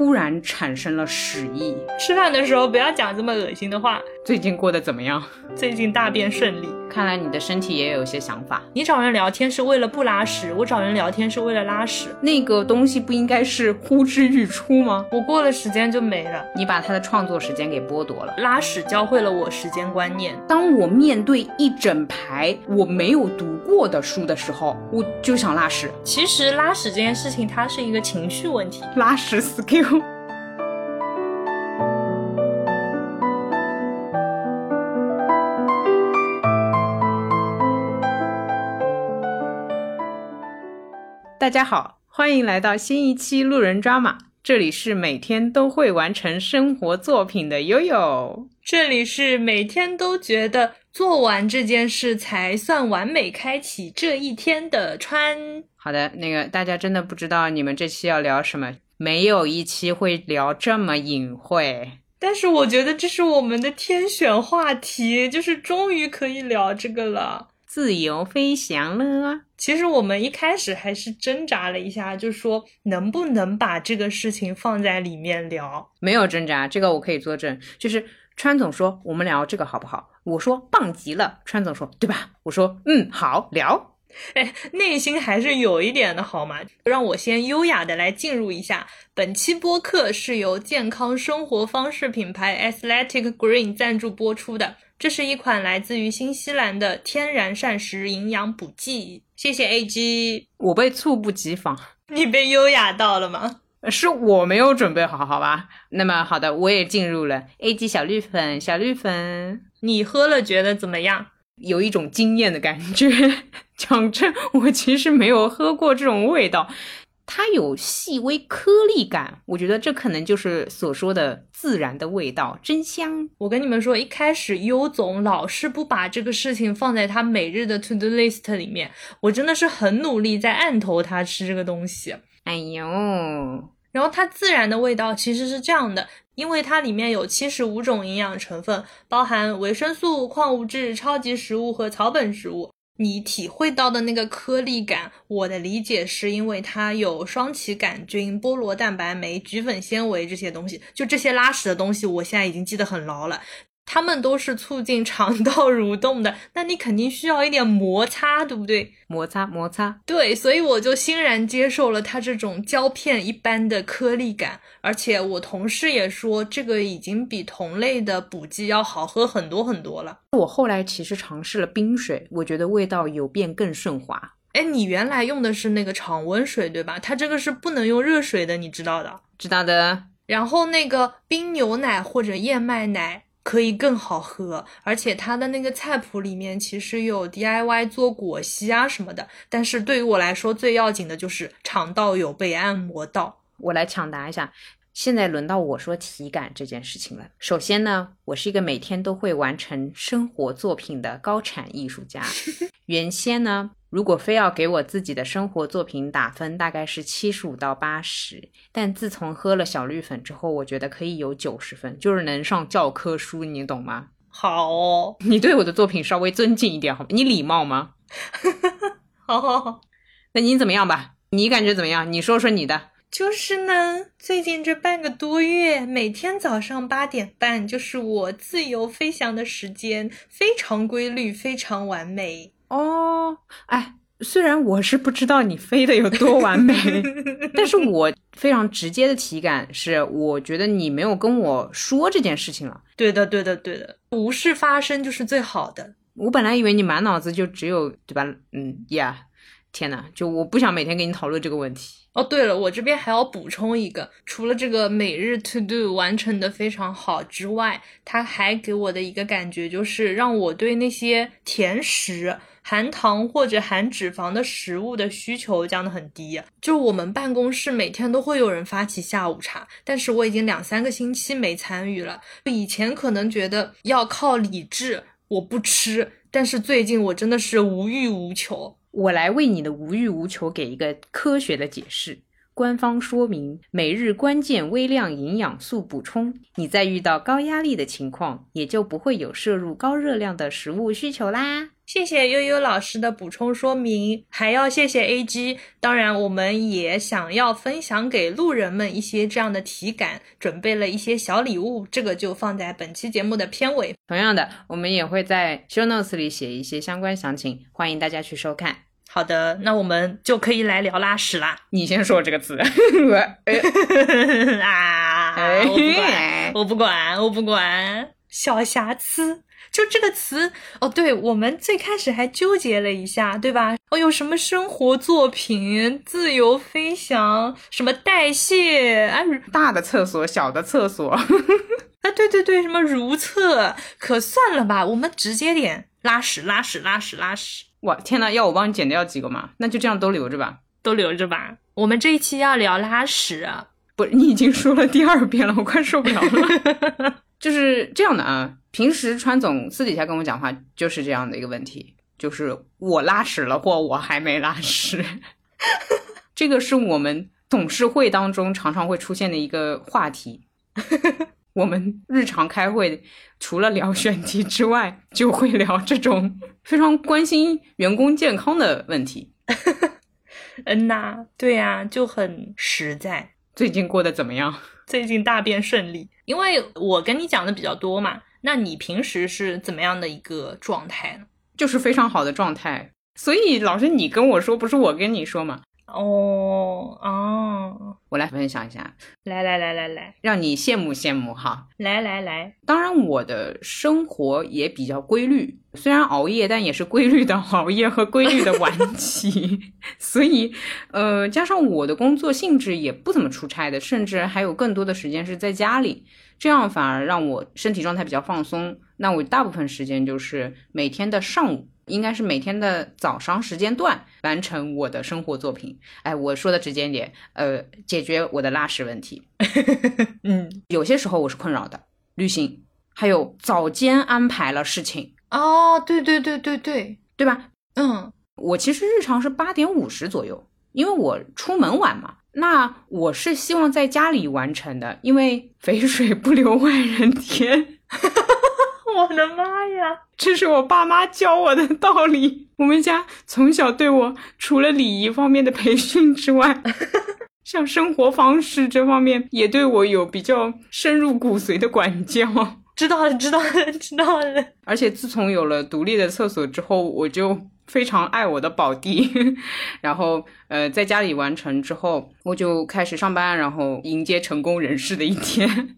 突然产生了屎意。吃饭的时候不要讲这么恶心的话。最近过得怎么样？最近大便顺利。看来你的身体也有些想法。你找人聊天是为了不拉屎，我找人聊天是为了拉屎。那个东西不应该是呼之欲出吗？我过了时间就没了。你把他的创作时间给剥夺了。拉屎教会了我时间观念。当我面对一整排我没有读过的书的时候，我就想拉屎。其实拉屎这件事情，它是一个情绪问题。拉屎 skill。大家好，欢迎来到新一期路人抓马。这里是每天都会完成生活作品的悠悠，这里是每天都觉得做完这件事才算完美开启这一天的川。好的，那个大家真的不知道你们这期要聊什么，没有一期会聊这么隐晦。但是我觉得这是我们的天选话题，就是终于可以聊这个了。自由飞翔了。其实我们一开始还是挣扎了一下，就说能不能把这个事情放在里面聊。没有挣扎，这个我可以作证。就是川总说我们聊这个好不好？我说棒极了。川总说对吧？我说嗯好聊。哎，内心还是有一点的好嘛。让我先优雅的来进入一下。本期播客是由健康生活方式品牌 Athletic Green 赞助播出的。这是一款来自于新西兰的天然膳食营养补剂。谢谢 A G，我被猝不及防，你被优雅到了吗？是我没有准备好，好吧？那么好的，我也进入了 A G 小绿粉，小绿粉，你喝了觉得怎么样？有一种惊艳的感觉。讲真，我其实没有喝过这种味道。它有细微颗粒感，我觉得这可能就是所说的自然的味道，真香。我跟你们说，一开始优总老是不把这个事情放在他每日的 to do list 里面，我真的是很努力在按头他吃这个东西。哎呦，然后它自然的味道其实是这样的，因为它里面有七十五种营养成分，包含维生素、矿物质、超级食物和草本食物。你体会到的那个颗粒感，我的理解是因为它有双歧杆菌、菠萝蛋白酶、菊粉纤维这些东西，就这些拉屎的东西，我现在已经记得很牢了。它们都是促进肠道蠕动的，那你肯定需要一点摩擦，对不对？摩擦摩擦，对，所以我就欣然接受了它这种胶片一般的颗粒感，而且我同事也说这个已经比同类的补剂要好喝很多很多了。我后来其实尝试了冰水，我觉得味道有变更顺滑。哎，你原来用的是那个常温水对吧？它这个是不能用热水的，你知道的？知道的。然后那个冰牛奶或者燕麦奶。可以更好喝，而且它的那个菜谱里面其实有 DIY 做果昔啊什么的。但是对于我来说，最要紧的就是肠道有被按摩到。我来抢答一下，现在轮到我说体感这件事情了。首先呢，我是一个每天都会完成生活作品的高产艺术家。原先呢。如果非要给我自己的生活作品打分，大概是七十五到八十。但自从喝了小绿粉之后，我觉得可以有九十分，就是能上教科书，你懂吗？好，你对我的作品稍微尊敬一点好吗？你礼貌吗？好好好，那你怎么样吧？你感觉怎么样？你说说你的。就是呢，最近这半个多月，每天早上八点半就是我自由飞翔的时间，非常规律，非常完美。哦，哎，虽然我是不知道你飞的有多完美，但是 我非常直接的体感是，我觉得你没有跟我说这件事情了。对的，对的，对的，无事发生就是最好的。我本来以为你满脑子就只有，对吧？嗯，Yeah，，天呐，就我不想每天跟你讨论这个问题。哦，对了，我这边还要补充一个，除了这个每日 to do 完成的非常好之外，它还给我的一个感觉就是让我对那些甜食。含糖或者含脂肪的食物的需求降得很低，就我们办公室每天都会有人发起下午茶，但是我已经两三个星期没参与了。以前可能觉得要靠理智，我不吃，但是最近我真的是无欲无求。我来为你的无欲无求给一个科学的解释。官方说明每日关键微量营养素补充，你在遇到高压力的情况，也就不会有摄入高热量的食物需求啦。谢谢悠悠老师的补充说明，还要谢谢 A G。当然，我们也想要分享给路人们一些这样的体感，准备了一些小礼物，这个就放在本期节目的片尾。同样的，我们也会在 show notes 里写一些相关详情，欢迎大家去收看。好的，那我们就可以来聊拉屎啦。你先说这个词，啊，我不管，我不管，我不管，小瑕疵。就这个词哦，对我们最开始还纠结了一下，对吧？哦，有什么生活作品、自由飞翔、什么代谢啊，大的厕所、小的厕所，啊，对对对，什么如厕，可算了吧，我们直接点拉屎、拉屎、拉屎、拉屎。哇，天呐，要我帮你剪掉几个吗？那就这样都留着吧，都留着吧。我们这一期要聊拉屎，不，你已经说了第二遍了，我快受不了了。就是这样的啊。平时川总私底下跟我讲话就是这样的一个问题，就是我拉屎了或我还没拉屎，这个是我们董事会当中常常会出现的一个话题。我们日常开会除了聊选题之外，就会聊这种非常关心员工健康的问题。嗯呐，对呀，就很实在。最近过得怎么样？最近大便顺利，因为我跟你讲的比较多嘛。那你平时是怎么样的一个状态呢？就是非常好的状态。所以老师，你跟我说，不是我跟你说嘛？哦哦，我来分享一下，来来来来来，让你羡慕羡慕哈。来来来，当然我的生活也比较规律，虽然熬夜，但也是规律的 熬夜和规律的晚起。所以，呃，加上我的工作性质也不怎么出差的，甚至还有更多的时间是在家里。这样反而让我身体状态比较放松。那我大部分时间就是每天的上午，应该是每天的早上时间段完成我的生活作品。哎，我说的直接点，呃，解决我的拉屎问题。嗯，有些时候我是困扰的，旅行，还有早间安排了事情。哦，对对对对对，对吧？嗯，我其实日常是八点五十左右，因为我出门晚嘛。那我是希望在家里完成的，因为肥水不流外人田。我的妈呀，这是我爸妈教我的道理。我们家从小对我除了礼仪方面的培训之外，像生活方式这方面也对我有比较深入骨髓的管教。知道了，知道了，知道了。而且自从有了独立的厕所之后，我就。非常爱我的宝弟，然后呃，在家里完成之后，我就开始上班，然后迎接成功人士的一天。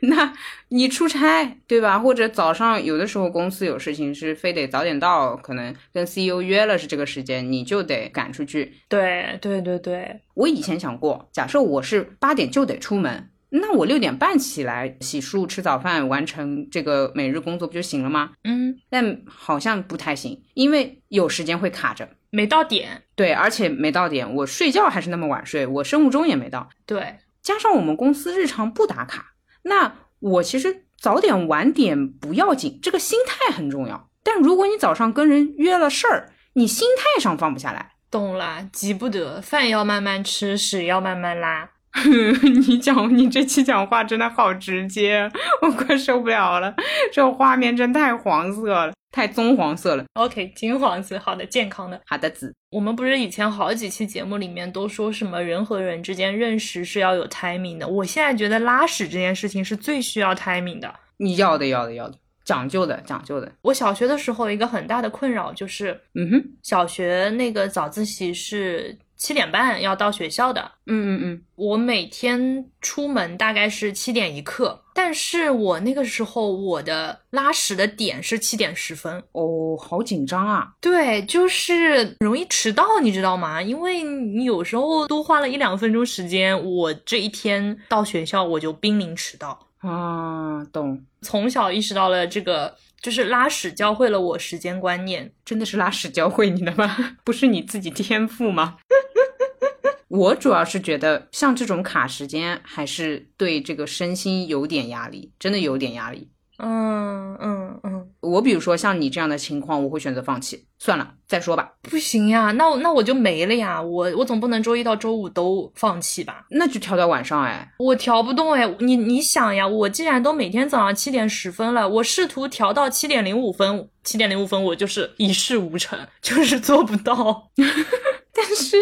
那你出差对吧？或者早上有的时候公司有事情是非得早点到，可能跟 CEO 约了是这个时间，你就得赶出去。对对对对，我以前想过，假设我是八点就得出门。那我六点半起来洗漱、吃早饭，完成这个每日工作不就行了吗？嗯，但好像不太行，因为有时间会卡着，没到点。对，而且没到点，我睡觉还是那么晚睡，我生物钟也没到。对，加上我们公司日常不打卡，那我其实早点晚点不要紧，这个心态很重要。但如果你早上跟人约了事儿，你心态上放不下来，懂了，急不得，饭要慢慢吃，屎要慢慢拉。你讲，你这期讲话真的好直接，我快受不了了。这画面真太黄色了，太棕黄色了。OK，金黄色，好的，健康的，好的紫。我们不是以前好几期节目里面都说什么人和人之间认识是要有 timing 的，我现在觉得拉屎这件事情是最需要 timing 的。你要的，要的，要的，讲究的，讲究的。我小学的时候一个很大的困扰就是，嗯哼，小学那个早自习是。七点半要到学校的，嗯嗯嗯，我每天出门大概是七点一刻，但是我那个时候我的拉屎的点是七点十分，哦，好紧张啊，对，就是容易迟到，你知道吗？因为你有时候多花了一两分钟时间，我这一天到学校我就濒临迟到。啊，懂，从小意识到了这个。就是拉屎教会了我时间观念，真的是拉屎教会你的吗？不是你自己天赋吗？我主要是觉得像这种卡时间，还是对这个身心有点压力，真的有点压力。嗯嗯嗯，我我比如说像你这样的情况，我会选择放弃，算了，再说吧。不行呀，那我那我就没了呀，我我总不能周一到周五都放弃吧？那就调到晚上哎，我调不动哎，你你想呀，我既然都每天早上七点十分了，我试图调到七点零五分，七点零五分我就是一事无成，就是做不到。但是。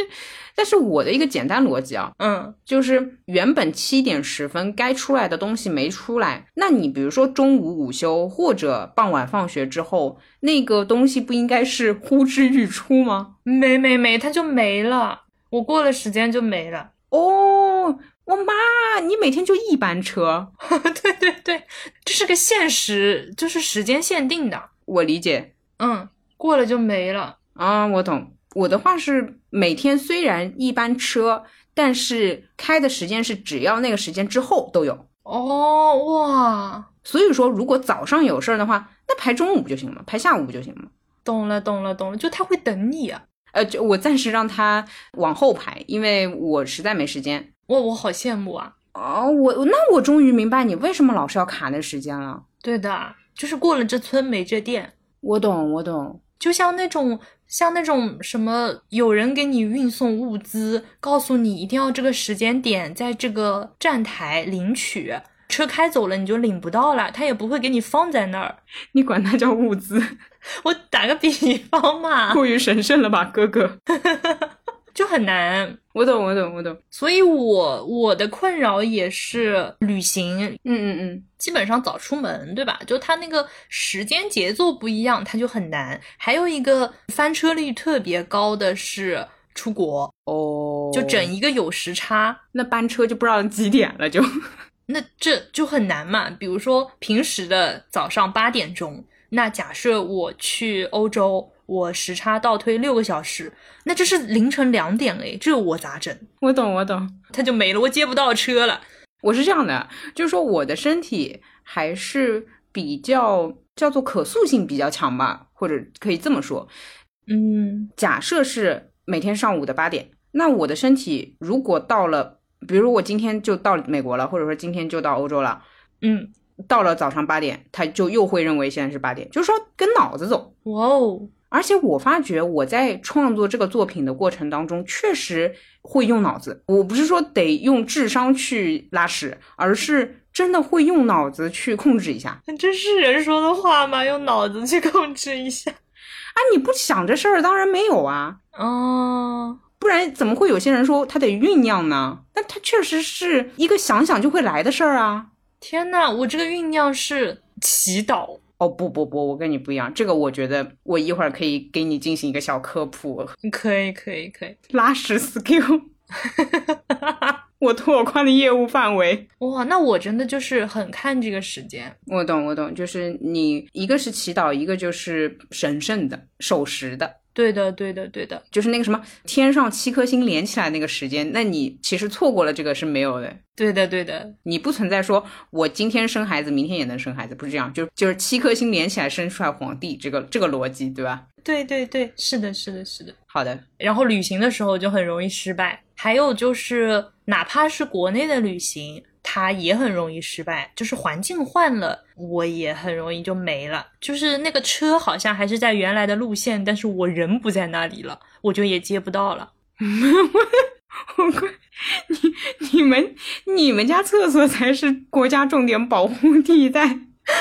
但是我的一个简单逻辑啊，嗯，就是原本七点十分该出来的东西没出来，那你比如说中午午休或者傍晚放学之后，那个东西不应该是呼之欲出吗？没没没，它就没了，我过了时间就没了。哦，我妈，你每天就一班车？对对对，这是个限时，就是时间限定的。我理解，嗯，过了就没了。啊，我懂。我的话是每天虽然一班车，但是开的时间是只要那个时间之后都有哦哇，所以说如果早上有事儿的话，那排中午不就行了，排下午不就行了？懂了懂了懂了，就他会等你啊？呃，就我暂时让他往后排，因为我实在没时间。哇，我好羡慕啊！哦，我那我终于明白你为什么老是要卡那时间了。对的，就是过了这村没这店。我懂我懂，就像那种。像那种什么，有人给你运送物资，告诉你一定要这个时间点在这个站台领取，车开走了你就领不到了，他也不会给你放在那儿。你管它叫物资？我打个比方嘛，过于神圣了吧，哥哥。就很难，我懂，我懂，我懂。所以，我我的困扰也是旅行，嗯嗯嗯，基本上早出门，对吧？就它那个时间节奏不一样，它就很难。还有一个翻车率特别高的是出国哦，就整一个有时差，那班车就不知道几点了，就 那这就很难嘛。比如说平时的早上八点钟，那假设我去欧洲。我时差倒推六个小时，那这是凌晨两点哎，这我咋整？我懂，我懂，他就没了，我接不到车了。我是这样的，就是说我的身体还是比较叫做可塑性比较强吧，或者可以这么说。嗯，假设是每天上午的八点，那我的身体如果到了，比如我今天就到美国了，或者说今天就到欧洲了，嗯，到了早上八点，他就又会认为现在是八点，就是说跟脑子走。哇哦。而且我发觉我在创作这个作品的过程当中，确实会用脑子。我不是说得用智商去拉屎，而是真的会用脑子去控制一下。这是人说的话吗？用脑子去控制一下？啊，你不想这事儿，当然没有啊。哦，不然怎么会有些人说他得酝酿呢？那他确实是一个想想就会来的事儿啊。天呐，我这个酝酿是祈祷。哦不不不，我跟你不一样，这个我觉得我一会儿可以给你进行一个小科普。可以可以可以，拉屎 skill，我拓宽的业务范围。哇，那我真的就是很看这个时间。我懂我懂，就是你一个是祈祷，一个就是神圣的守时的。对的，对的，对的，就是那个什么天上七颗星连起来那个时间，那你其实错过了这个是没有的。对的，对的，你不存在说我今天生孩子，明天也能生孩子，不是这样，就就是七颗星连起来生出来皇帝，这个这个逻辑，对吧？对对对，是的，是的，是的。好的。然后旅行的时候就很容易失败，还有就是哪怕是国内的旅行。它也很容易失败，就是环境换了，我也很容易就没了。就是那个车好像还是在原来的路线，但是我人不在那里了，我就也接不到了。我快，你你们你们家厕所才是国家重点保护地带，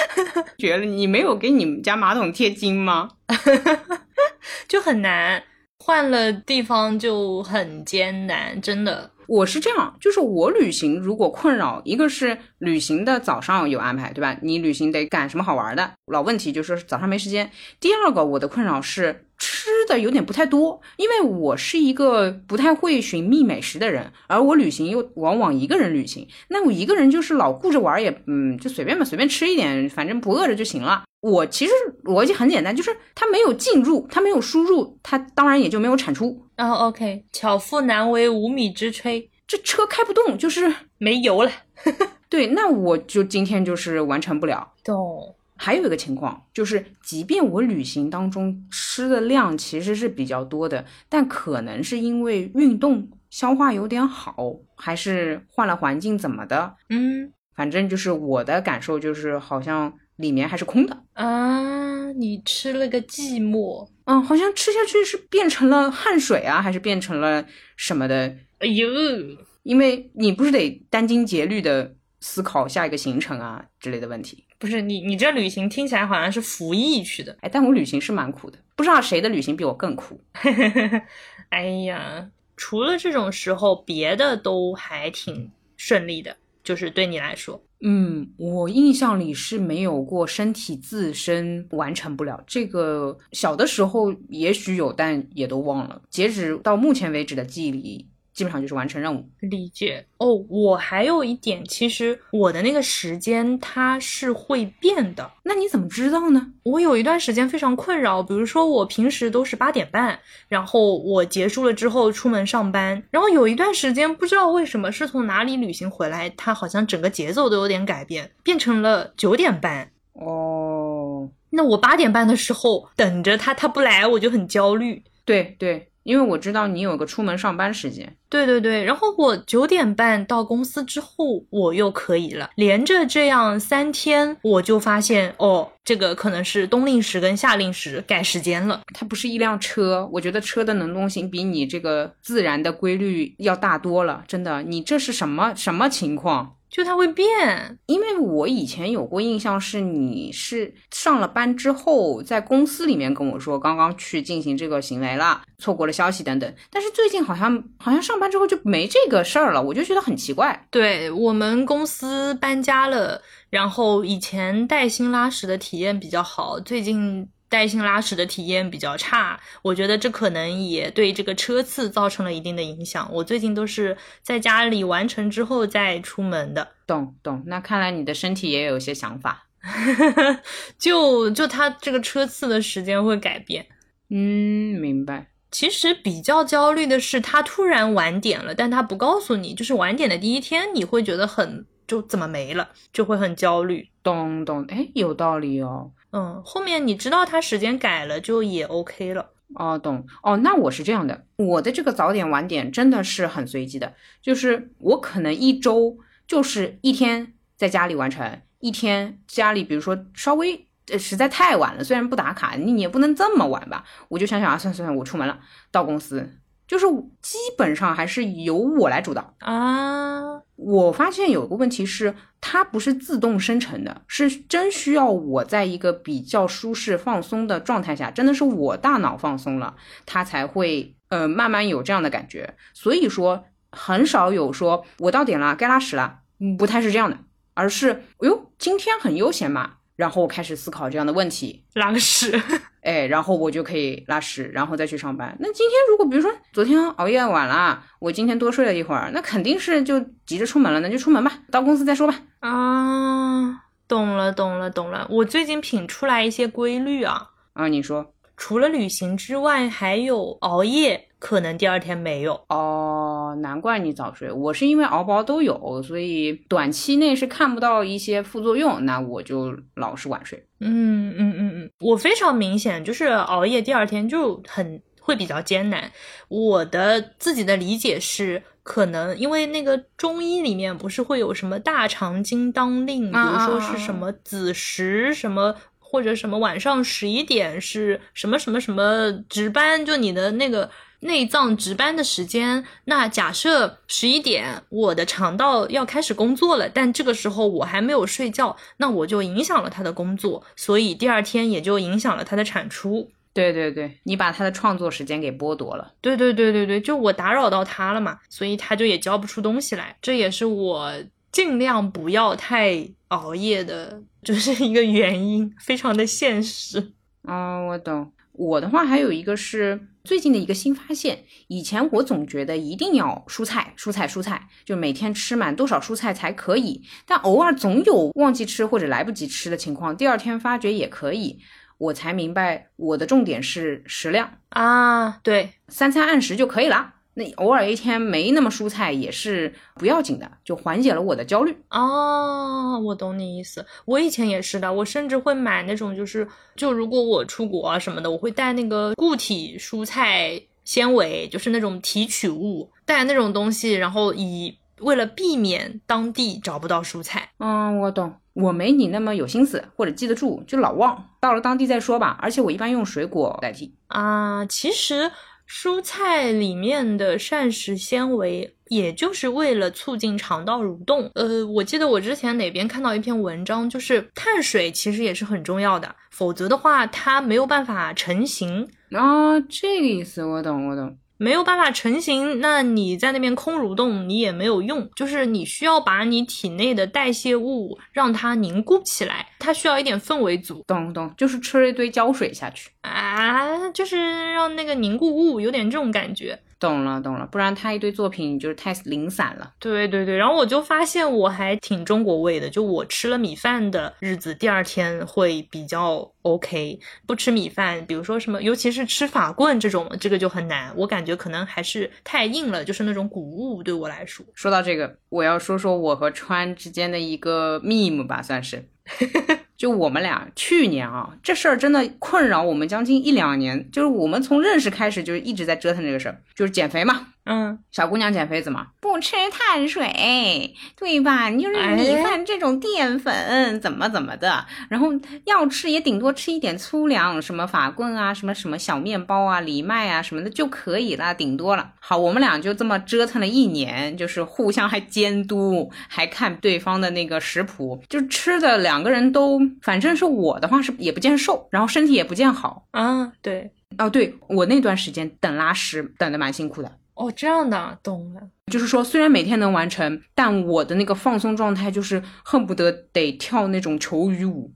绝了！你没有给你们家马桶贴金吗？就很难，换了地方就很艰难，真的。我是这样，就是我旅行如果困扰，一个是旅行的早上有安排，对吧？你旅行得赶什么好玩的，老问题就是早上没时间。第二个，我的困扰是吃的有点不太多，因为我是一个不太会寻觅美食的人，而我旅行又往往一个人旅行，那我一个人就是老顾着玩，也嗯，就随便吧，随便吃一点，反正不饿着就行了。我其实逻辑很简单，就是它没有进入，它没有输入，它当然也就没有产出。然后 OK，巧妇难为无米之炊，这车开不动，就是没油了。对，那我就今天就是完成不了。懂。还有一个情况就是，即便我旅行当中吃的量其实是比较多的，但可能是因为运动消化有点好，还是换了环境怎么的？嗯，反正就是我的感受就是好像。里面还是空的啊，你吃了个寂寞。嗯，好像吃下去是变成了汗水啊，还是变成了什么的？哎呦，因为你不是得殚精竭虑的思考下一个行程啊之类的问题。不是你，你这旅行听起来好像是服役去的。哎，但我旅行是蛮苦的，不知道谁的旅行比我更苦。哎呀，除了这种时候，别的都还挺顺利的，就是对你来说。嗯，我印象里是没有过身体自身完成不了这个。小的时候也许有，但也都忘了。截止到目前为止的记忆里。基本上就是完成任务，理解哦。我还有一点，其实我的那个时间它是会变的。那你怎么知道呢？我有一段时间非常困扰，比如说我平时都是八点半，然后我结束了之后出门上班，然后有一段时间不知道为什么是从哪里旅行回来，它好像整个节奏都有点改变，变成了九点半。哦，那我八点半的时候等着他，他不来我就很焦虑。对对。因为我知道你有个出门上班时间，对对对，然后我九点半到公司之后，我又可以了，连着这样三天，我就发现哦，这个可能是冬令时跟夏令时改时间了。它不是一辆车，我觉得车的能动性比你这个自然的规律要大多了，真的，你这是什么什么情况？就它会变，因为我以前有过印象是你是上了班之后在公司里面跟我说刚刚去进行这个行为了，错过了消息等等。但是最近好像好像上班之后就没这个事儿了，我就觉得很奇怪。对我们公司搬家了，然后以前带薪拉屎的体验比较好，最近。带薪拉屎的体验比较差，我觉得这可能也对这个车次造成了一定的影响。我最近都是在家里完成之后再出门的。懂懂，那看来你的身体也有些想法。就就他这个车次的时间会改变。嗯，明白。其实比较焦虑的是他突然晚点了，但他不告诉你，就是晚点的第一天，你会觉得很就怎么没了，就会很焦虑。懂懂，哎，有道理哦。嗯，后面你知道他时间改了，就也 OK 了。哦，懂。哦，那我是这样的，我的这个早点晚点真的是很随机的，就是我可能一周就是一天在家里完成，一天家里比如说稍微呃实在太晚了，虽然不打卡，你也不能这么晚吧，我就想想啊，算算算，我出门了，到公司。就是基本上还是由我来主导啊。我发现有个问题是，它不是自动生成的，是真需要我在一个比较舒适、放松的状态下，真的是我大脑放松了，它才会呃慢慢有这样的感觉。所以说，很少有说我到点了该拉屎了，不太是这样的，而是哎呦今天很悠闲嘛。然后我开始思考这样的问题，拉个屎，哎，然后我就可以拉屎，然后再去上班。那今天如果比如说昨天熬夜晚了，我今天多睡了一会儿，那肯定是就急着出门了，那就出门吧，到公司再说吧。啊，懂了，懂了，懂了。我最近品出来一些规律啊。啊，你说，除了旅行之外，还有熬夜。可能第二天没有哦，难怪你早睡。我是因为熬不熬都有，所以短期内是看不到一些副作用，那我就老是晚睡。嗯嗯嗯嗯，我非常明显就是熬夜，第二天就很会比较艰难。我的自己的理解是，可能因为那个中医里面不是会有什么大肠经当令，比如说是什么子时什么。或者什么晚上十一点是什么什么什么值班，就你的那个内脏值班的时间。那假设十一点我的肠道要开始工作了，但这个时候我还没有睡觉，那我就影响了他的工作，所以第二天也就影响了他的产出。对对对，你把他的创作时间给剥夺了。对对对对对，就我打扰到他了嘛，所以他就也交不出东西来。这也是我尽量不要太熬夜的。就是一个原因，非常的现实。哦，我懂。我的话还有一个是最近的一个新发现。以前我总觉得一定要蔬菜，蔬菜，蔬菜，就每天吃满多少蔬菜才可以。但偶尔总有忘记吃或者来不及吃的情况，第二天发觉也可以。我才明白，我的重点是食量啊，对，三餐按时就可以了。那偶尔一天没那么蔬菜也是不要紧的，就缓解了我的焦虑哦。我懂你意思，我以前也是的，我甚至会买那种，就是就如果我出国啊什么的，我会带那个固体蔬菜纤维，就是那种提取物，带那种东西，然后以为了避免当地找不到蔬菜。嗯，我懂，我没你那么有心思或者记得住，就老忘，到了当地再说吧。而且我一般用水果代替。啊，其实蔬菜里面的膳食纤维，也就是为了促进肠道蠕动。呃，我记得我之前哪边看到一篇文章，就是碳水其实也是很重要的，否则的话它没有办法成型。啊，这个意思我懂，我懂。没有办法成型，那你在那边空蠕动，你也没有用。就是你需要把你体内的代谢物让它凝固起来，它需要一点氛围组。懂懂，就是吃了一堆胶水下去啊，就是让那个凝固物有点这种感觉。懂了懂了，不然他一堆作品就是太零散了。对对对，然后我就发现我还挺中国味的，就我吃了米饭的日子，第二天会比较 OK。不吃米饭，比如说什么，尤其是吃法棍这种，这个就很难。我感觉可能还是太硬了，就是那种谷物对我来说。说到这个，我要说说我和川之间的一个 meme 吧，算是。就我们俩去年啊，这事儿真的困扰我们将近一两年。就是我们从认识开始，就一直在折腾这个事儿，就是减肥嘛。嗯，小姑娘减肥怎么不吃碳水，对吧？你就是米饭这种淀粉，怎么怎么的，然后要吃也顶多吃一点粗粮，什么法棍啊，什么什么小面包啊，藜麦啊什么的就可以了，顶多了。好，我们俩就这么折腾了一年，就是互相还监督，还看对方的那个食谱，就吃的两个人都，反正是我的话是也不见瘦，然后身体也不见好啊。对，哦，对我那段时间等拉屎等的蛮辛苦的。哦，这样的，懂了。就是说，虽然每天能完成，但我的那个放松状态就是恨不得得跳那种求雨舞，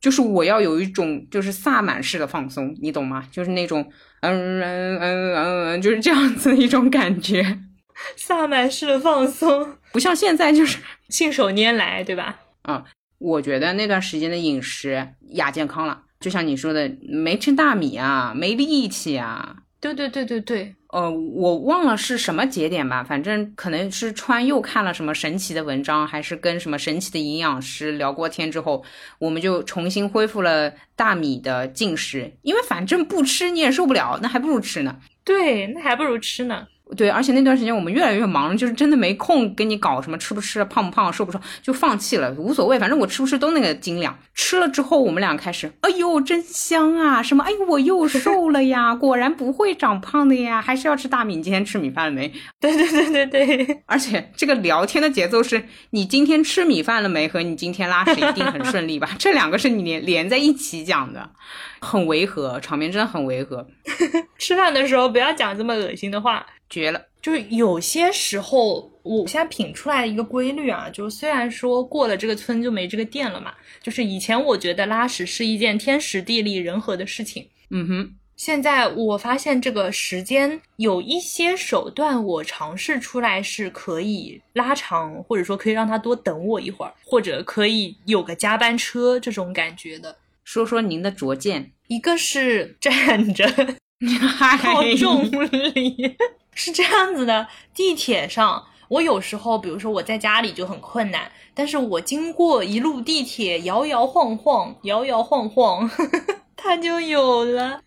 就是我要有一种就是萨满式的放松，你懂吗？就是那种嗯嗯嗯嗯嗯，就是这样子的一种感觉，萨满式的放松，不像现在就是 信手拈来，对吧？嗯，我觉得那段时间的饮食亚健康了，就像你说的，没吃大米啊，没力气啊。对对对对对，呃，我忘了是什么节点吧，反正可能是川又看了什么神奇的文章，还是跟什么神奇的营养师聊过天之后，我们就重新恢复了大米的进食，因为反正不吃你也受不了，那还不如吃呢。对，那还不如吃呢。对，而且那段时间我们越来越忙，就是真的没空跟你搞什么吃不吃、胖不胖、瘦不瘦，就放弃了，无所谓，反正我吃不吃都那个斤两。吃了之后，我们俩开始，哎呦，真香啊！什么，哎呦，我又瘦了呀！果然不会长胖的呀，还是要吃大米。你今天吃米饭了没？对对对对对。而且这个聊天的节奏是你今天吃米饭了没？和你今天拉屎一定很顺利吧？这两个是你连连在一起讲的，很违和，场面真的很违和。吃饭的时候不要讲这么恶心的话。绝了！就是有些时候，我现在品出来一个规律啊，就是虽然说过了这个村就没这个店了嘛，就是以前我觉得拉屎是一件天时地利人和的事情，嗯哼，现在我发现这个时间有一些手段，我尝试出来是可以拉长，或者说可以让他多等我一会儿，或者可以有个加班车这种感觉的。说说您的拙见，一个是站着 靠重力。是这样子的，地铁上，我有时候，比如说我在家里就很困难，但是我经过一路地铁，摇摇晃晃，摇摇晃晃，它就有了。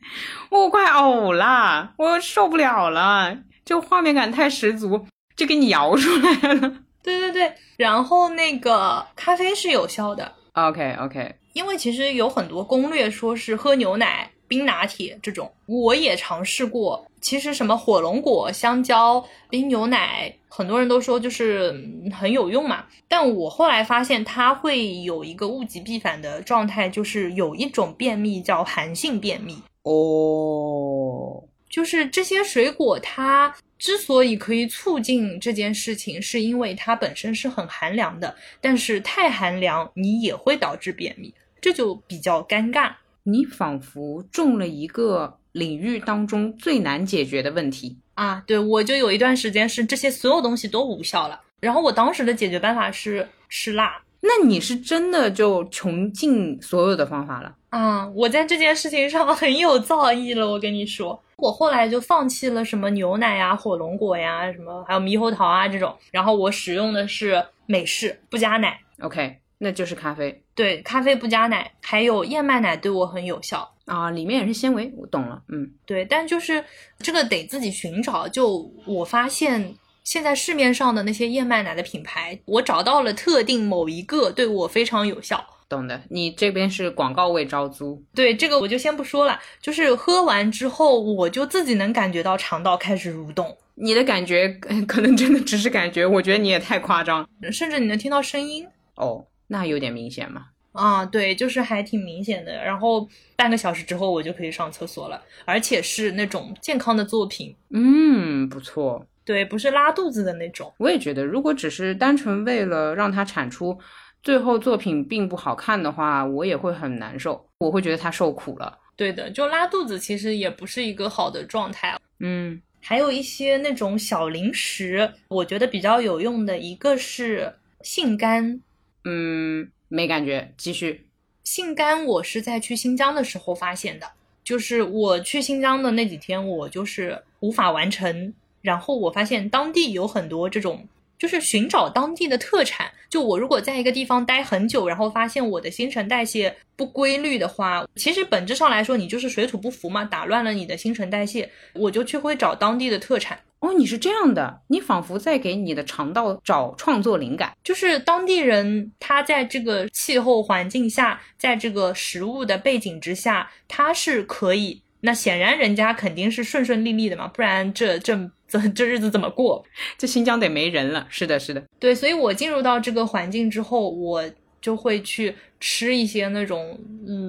我快呕了，我受不了了，就画面感太十足，就给你摇出来了。对对对，然后那个咖啡是有效的。OK OK，因为其实有很多攻略说是喝牛奶。冰拿铁这种我也尝试过，其实什么火龙果、香蕉、冰牛奶，很多人都说就是很有用嘛。但我后来发现它会有一个物极必反的状态，就是有一种便秘叫寒性便秘哦。就是这些水果它之所以可以促进这件事情，是因为它本身是很寒凉的，但是太寒凉你也会导致便秘，这就比较尴尬。你仿佛中了一个领域当中最难解决的问题啊！对我就有一段时间是这些所有东西都无效了，然后我当时的解决办法是吃辣。那你是真的就穷尽所有的方法了啊！我在这件事情上很有造诣了，我跟你说，我后来就放弃了什么牛奶呀、火龙果呀、什么还有猕猴桃啊这种，然后我使用的是美式不加奶。OK。那就是咖啡，对，咖啡不加奶，还有燕麦奶对我很有效啊，里面也是纤维，我懂了，嗯，对，但就是这个得自己寻找。就我发现现在市面上的那些燕麦奶的品牌，我找到了特定某一个对我非常有效。懂的，你这边是广告位招租。对这个我就先不说了，就是喝完之后，我就自己能感觉到肠道开始蠕动。你的感觉 可能真的只是感觉，我觉得你也太夸张，甚至你能听到声音哦，那有点明显嘛。啊，对，就是还挺明显的。然后半个小时之后，我就可以上厕所了，而且是那种健康的作品。嗯，不错。对，不是拉肚子的那种。我也觉得，如果只是单纯为了让它产出，最后作品并不好看的话，我也会很难受。我会觉得它受苦了。对的，就拉肚子其实也不是一个好的状态。嗯，还有一些那种小零食，我觉得比较有用的一个是杏干。嗯。没感觉，继续。杏干，我是在去新疆的时候发现的。就是我去新疆的那几天，我就是无法完成。然后我发现当地有很多这种，就是寻找当地的特产。就我如果在一个地方待很久，然后发现我的新陈代谢不规律的话，其实本质上来说，你就是水土不服嘛，打乱了你的新陈代谢。我就去会找当地的特产。哦，你是这样的，你仿佛在给你的肠道找创作灵感。就是当地人，他在这个气候环境下，在这个食物的背景之下，他是可以。那显然人家肯定是顺顺利利的嘛，不然这这这这日子怎么过？这新疆得没人了。是的，是的，对。所以我进入到这个环境之后，我就会去吃一些那种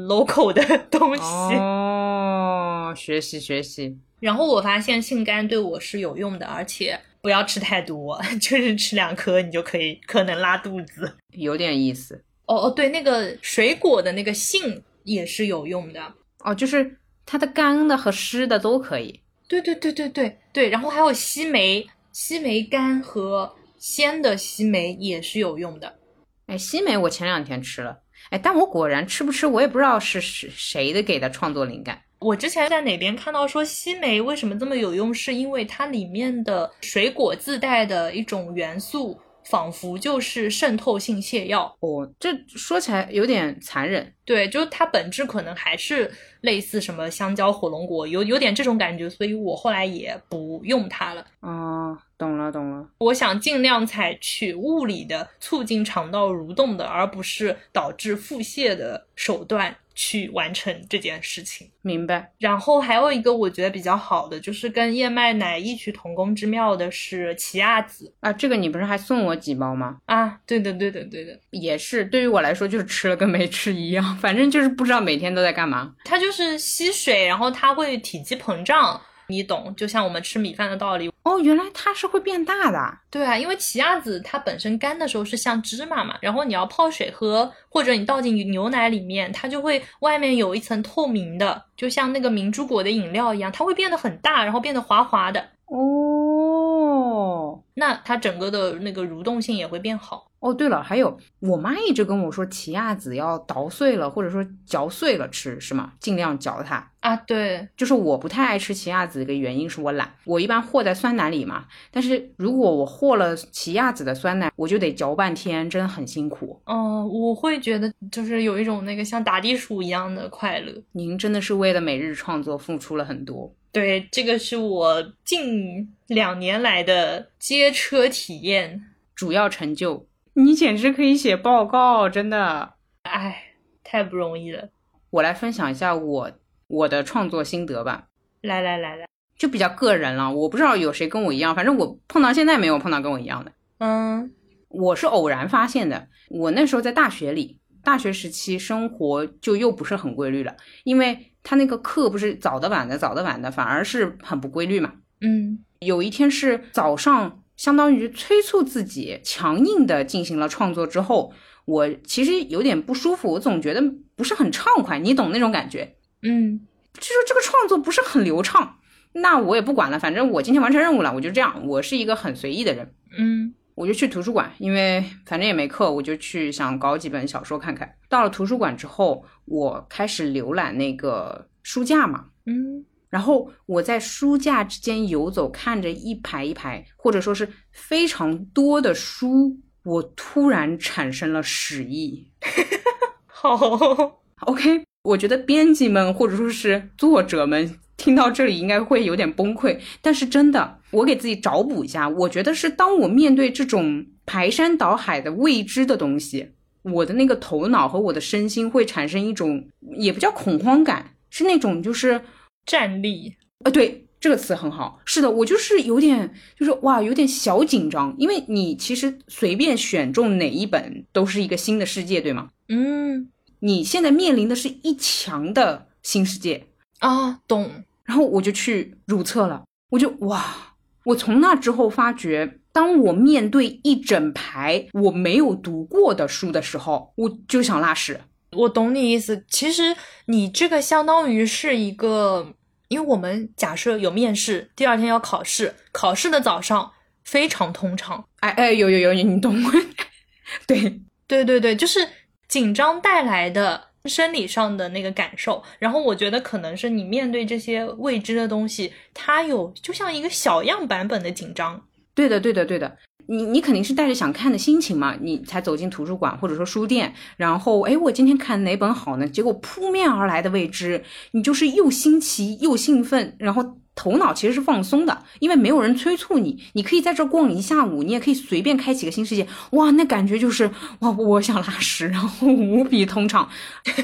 local 的东西。哦，学习学习。然后我发现杏干对我是有用的，而且不要吃太多，就是吃两颗你就可以可能拉肚子，有点意思。哦哦，对，那个水果的那个杏也是有用的哦，就是它的干的和湿的都可以。对对对对对对，然后还有西梅，西梅干和鲜的西梅也是有用的。哎，西梅我前两天吃了，哎，但我果然吃不吃我也不知道是谁谁的给的创作灵感。我之前在哪边看到说西梅为什么这么有用，是因为它里面的水果自带的一种元素，仿佛就是渗透性泻药。哦，这说起来有点残忍。对，就是它本质可能还是类似什么香蕉、火龙果，有有点这种感觉，所以我后来也不用它了。哦，懂了懂了。我想尽量采取物理的促进肠道蠕动的，而不是导致腹泻的手段。去完成这件事情，明白。然后还有一个我觉得比较好的，就是跟燕麦奶异曲同工之妙的是奇亚籽啊。这个你不是还送我几包吗？啊，对的，对的，对的，也是。对于我来说，就是吃了跟没吃一样，反正就是不知道每天都在干嘛。它就是吸水，然后它会体积膨胀。你懂，就像我们吃米饭的道理哦。原来它是会变大的，对啊，因为奇亚籽它本身干的时候是像芝麻嘛，然后你要泡水喝，或者你倒进牛奶里面，它就会外面有一层透明的，就像那个明珠果的饮料一样，它会变得很大，然后变得滑滑的哦。那它整个的那个蠕动性也会变好。哦，对了，还有我妈一直跟我说，奇亚籽要捣碎了，或者说嚼碎了吃，是吗？尽量嚼它啊。对，就是我不太爱吃奇亚籽的一个原因是我懒，我一般和在酸奶里嘛。但是如果我和了奇亚籽的酸奶，我就得嚼半天，真的很辛苦。哦，我会觉得就是有一种那个像打地鼠一样的快乐。您真的是为了每日创作付出了很多。对，这个是我近两年来的街车体验主要成就。你简直可以写报告，真的，哎，太不容易了。我来分享一下我我的创作心得吧。来来来来，就比较个人了。我不知道有谁跟我一样，反正我碰到现在没有碰到跟我一样的。嗯，我是偶然发现的。我那时候在大学里，大学时期生活就又不是很规律了，因为他那个课不是早的晚的，早的晚的，反而是很不规律嘛。嗯，有一天是早上。相当于催促自己强硬的进行了创作之后，我其实有点不舒服，我总觉得不是很畅快，你懂那种感觉？嗯，就说这个创作不是很流畅，那我也不管了，反正我今天完成任务了，我就这样，我是一个很随意的人。嗯，我就去图书馆，因为反正也没课，我就去想搞几本小说看看。到了图书馆之后，我开始浏览那个书架嘛。嗯。然后我在书架之间游走，看着一排一排，或者说是非常多的书，我突然产生了屎意。好，OK，我觉得编辑们或者说是作者们听到这里应该会有点崩溃。但是真的，我给自己找补一下，我觉得是当我面对这种排山倒海的未知的东西，我的那个头脑和我的身心会产生一种也不叫恐慌感，是那种就是战栗。呃，对，这个词很好。是的，我就是有点，就是哇，有点小紧张，因为你其实随便选中哪一本都是一个新的世界，对吗？嗯你现在面临的是一墙的新世界，啊，懂。然后我就去入册了，我就哇，我从那之后发觉，当我面对一整排我没有读过的书的时候，我就想拉屎。我懂你意思。其实你这个相当于是一个，因为我们假设有面试，第二天要考试，考试的早上非常通畅。哎哎，有有有，你懂我？对，对对对，就是紧张带来的生理上的那个感受。然后我觉得可能是你面对这些未知的东西，它有就像一个小样版本的紧张。对的，对的，对的。你你肯定是带着想看的心情嘛，你才走进图书馆或者说书店，然后哎，我今天看哪本好呢？结果扑面而来的未知，你就是又新奇又兴奋，然后头脑其实是放松的，因为没有人催促你，你可以在这逛一下午，你也可以随便开启个新世界，哇，那感觉就是哇，我想拉屎，然后无比通畅，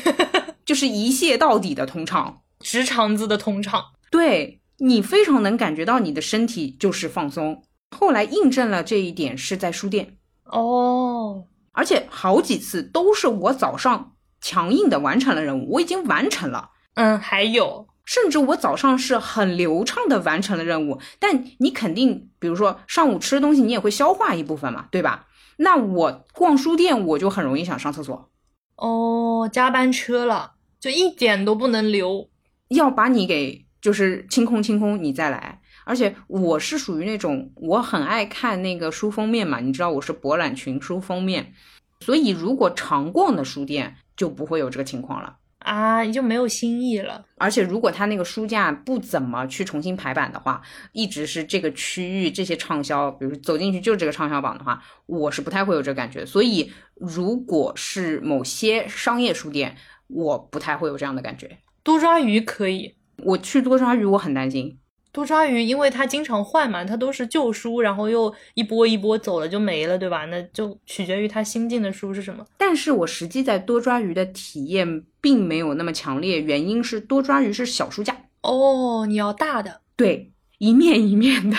就是一泻到底的通畅，直肠子的通畅。对你非常能感觉到你的身体就是放松。后来印证了这一点是在书店，哦，而且好几次都是我早上强硬的完成了任务，我已经完成了，嗯，还有，甚至我早上是很流畅的完成了任务。但你肯定，比如说上午吃的东西，你也会消化一部分嘛，对吧？那我逛书店，我就很容易想上厕所，哦，加班车了，就一点都不能留。要把你给就是清空清空，你再来。而且我是属于那种我很爱看那个书封面嘛，你知道我是博览群书封面，所以如果常逛的书店就不会有这个情况了。啊，就没有新意了。而且如果他那个书架不怎么去重新排版的话，一直是这个区域这些畅销，比如走进去就是这个畅销榜的话，我是不太会有这个感觉。所以如果是某些商业书店，我不太会有这样的感觉。多抓鱼可以，我去多抓鱼，我很担心。多抓鱼，因为它经常换嘛，它都是旧书，然后又一波一波走了就没了，对吧？那就取决于它新进的书是什么。但是我实际在多抓鱼的体验并没有那么强烈，原因是多抓鱼是小书架，哦，你要大的，对，一面一面的。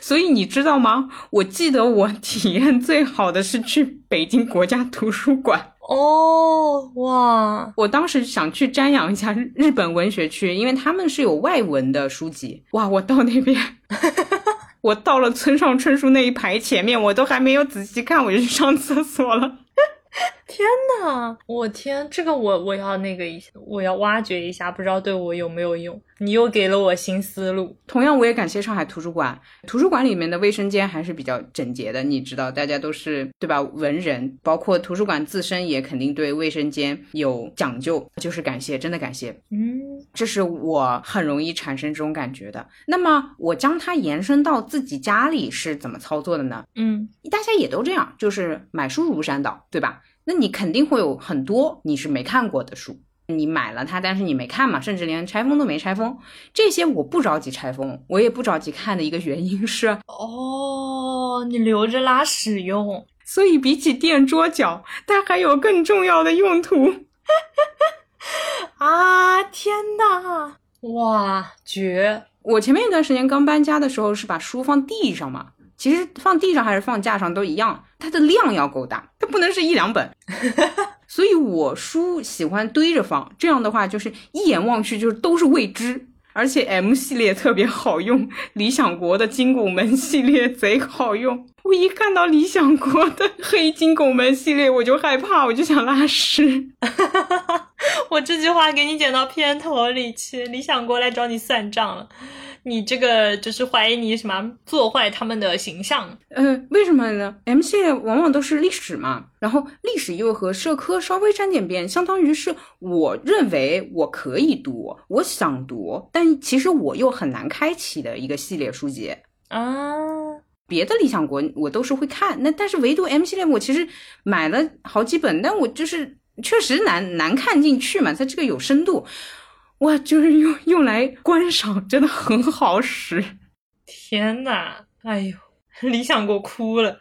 所以你知道吗？我记得我体验最好的是去北京国家图书馆。哦，哇，我当时想去瞻仰一下日日本文学区，因为他们是有外文的书籍。哇，我到那边，我到了村上春树那一排前面，我都还没有仔细看，我就去上厕所了。天呐，我天，这个我我要那个一下，我要挖掘一下，不知道对我有没有用。你又给了我新思路。同样，我也感谢上海图书馆，图书馆里面的卫生间还是比较整洁的。你知道，大家都是对吧？文人，包括图书馆自身也肯定对卫生间有讲究，就是感谢，真的感谢。嗯，这是我很容易产生这种感觉的。那么，我将它延伸到自己家里是怎么操作的呢？嗯，大家也都这样，就是买书如山倒，对吧？那你肯定会有很多你是没看过的书，你买了它，但是你没看嘛，甚至连拆封都没拆封。这些我不着急拆封，我也不着急看的一个原因是，哦，你留着拉屎用。所以比起垫桌脚，它还有更重要的用途。啊，天呐，哇，绝！我前面一段时间刚搬家的时候是把书放地上嘛，其实放地上还是放架上都一样，它的量要够大，它不能是一两本。所以我书喜欢堆着放，这样的话就是一眼望去就是都是未知，而且 M 系列特别好用，理想国的金拱门系列贼好用。我一看到理想国的黑金拱门系列，我就害怕，我就想拉屎。我这句话给你剪到片头里去，理想国来找你算账了。你这个就是怀疑你什么做坏他们的形象？嗯，为什么呢？M 系列往往都是历史嘛，然后历史又和社科稍微沾点边，相当于是我认为我可以读，我想读，但其实我又很难开启的一个系列书籍。啊，别的理想国我都是会看，那但是唯独 M 系列我其实买了好几本，但我就是确实难难看进去嘛，它这个有深度。哇，就是用用来观赏，真的很好使。天呐，哎呦，理想给我哭了。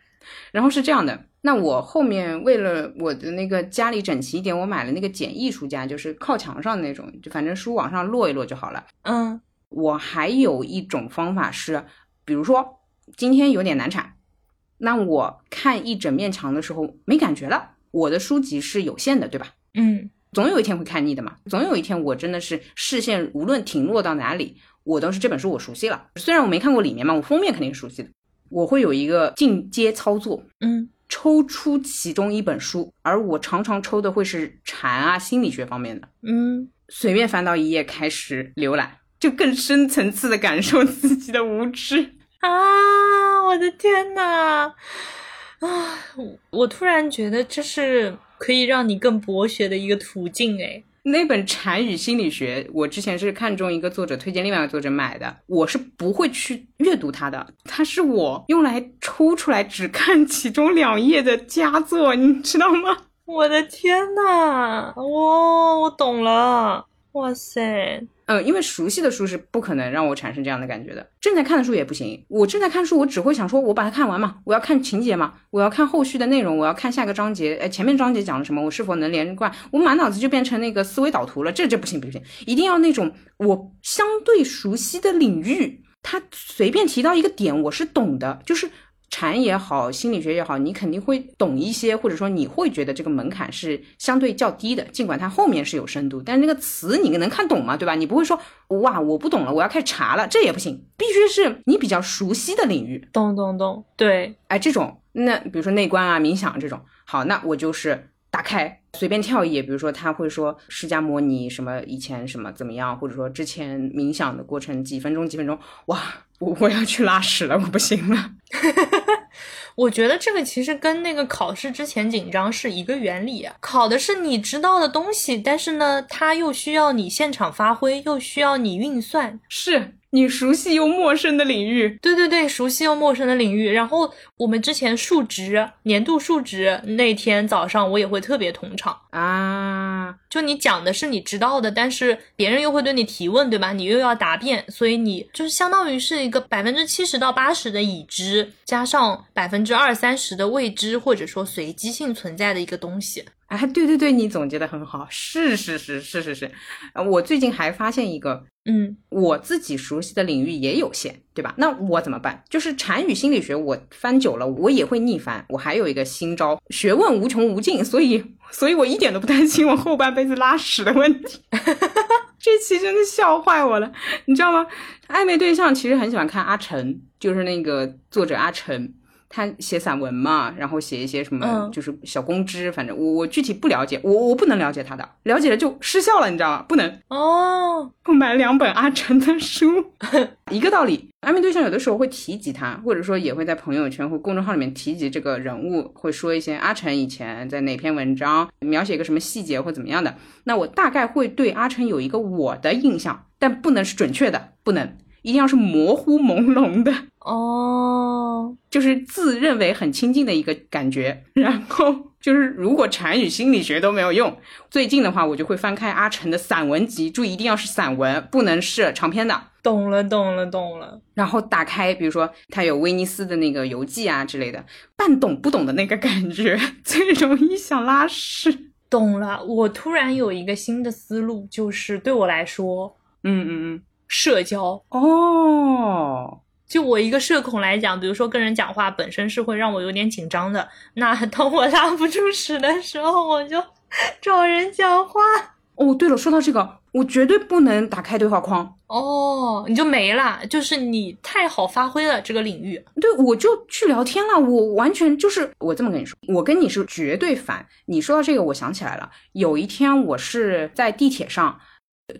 然后是这样的，那我后面为了我的那个家里整齐一点，我买了那个简易书架，就是靠墙上那种，就反正书往上摞一摞就好了。嗯我还有一种方法是，比如说今天有点难产，那我看一整面墙的时候没感觉了，我的书籍是有限的，对吧？嗯总有一天会看腻的嘛，总有一天我真的是视线无论停落到哪里，我都是这本书我熟悉了。虽然我没看过里面嘛，我封面肯定是熟悉的。我会有一个进阶操作，嗯抽出其中一本书，而我常常抽的会是禅啊、心理学方面的。嗯，随便翻到一页开始浏览，就更深层次的感受自己的无知。啊，我的天呐！啊，我我突然觉得这是可以让你更博学的一个途径哎。那本《禅语心理学》，我之前是看中一个作者推荐另外一个作者买的，我是不会去阅读它的，它是我用来抽出来只看其中两页的佳作，你知道吗？我的天呐！哇，我懂了！哇塞！嗯，因为熟悉的书是不可能让我产生这样的感觉的，正在看的书也不行。我正在看书，我只会想说，我把它看完嘛，我要看情节嘛，我要看后续的内容，我要看下个章节，哎，前面章节讲了什么，我是否能连贯？我满脑子就变成那个思维导图了，这这不行不行，一定要那种我相对熟悉的领域，他随便提到一个点，我是懂的，就是。禅也好，心理学也好，你肯定会懂一些，或者说你会觉得这个门槛是相对较低的，尽管它后面是有深度，但是那个词你能看懂吗？对吧？你不会说哇，我不懂了，我要开始查了，这也不行，必须是你比较熟悉的领域。懂懂懂，对，哎，这种那比如说内观啊、冥想这种，好，那我就是打开随便跳一页，比如说他会说释迦摩尼什么以前什么怎么样，或者说之前冥想的过程几分钟几分钟，哇，我我要去拉屎了，我不行了。我觉得这个其实跟那个考试之前紧张是一个原理啊，考的是你知道的东西，但是呢，它又需要你现场发挥，又需要你运算，是你熟悉又陌生的领域。对对对，熟悉又陌生的领域。然后我们之前数值年度数值那天早上，我也会特别通畅。啊，就你讲的是你知道的，但是别人又会对你提问，对吧？你又要答辩，所以你就是相当于是一个百分之七十到八十的已知，加上百分之二三十的未知或者说随机性存在的一个东西。哎，对对对，你总结的很好，是是是是是是。呃我最近还发现一个，嗯我自己熟悉的领域也有限，对吧？那我怎么办？就是禅语心理学，我翻久了，我也会逆翻。我还有一个新招，学问无穷无尽，所以，所以我一点都不担心我后半辈子拉屎的问题。这期真的笑坏我了，你知道吗？暧昧对象其实很喜欢看阿成，就是那个作者阿成。他写散文嘛，然后写一些什么，嗯就是小公知，反正我我具体不了解，我我不能了解他的，了解了就失效了，你知道吗？不能。哦，我买了两本阿成的书，一个道理。暧昧对象有的时候会提及他，或者说也会在朋友圈或公众号里面提及这个人物，会说一些阿成以前在哪篇文章描写一个什么细节或怎么样的。那我大概会对阿成有一个我的印象，但不能是准确的，不能，一定要是模糊朦胧的。哦，就是自认为很亲近的一个感觉。然后就是，如果禅语心理学都没有用，最近的话，我就会翻开阿成的散文集，注意一定要是散文，不能是长篇的。懂了，懂了，懂了。然后打开，比如说他有威尼斯的那个游记啊之类的，半懂不懂的那个感觉，最容易想拉屎。懂了，我突然有一个新的思路，就是对我来说，嗯嗯社交嗯，哦，就我一个社恐来讲，比如说跟人讲话本身是会让我有点紧张的。那 当我拉不出屎的时候，我就 找人讲话。哦，对了，说到这个，我绝对不能打开对话框。哦，你就没了，就是你太好发挥了这个领域。对，我就去聊天了，我完全就是我这么跟你说，我跟你是绝对反。你说到这个，我想起来了，有一天我是在地铁上，呃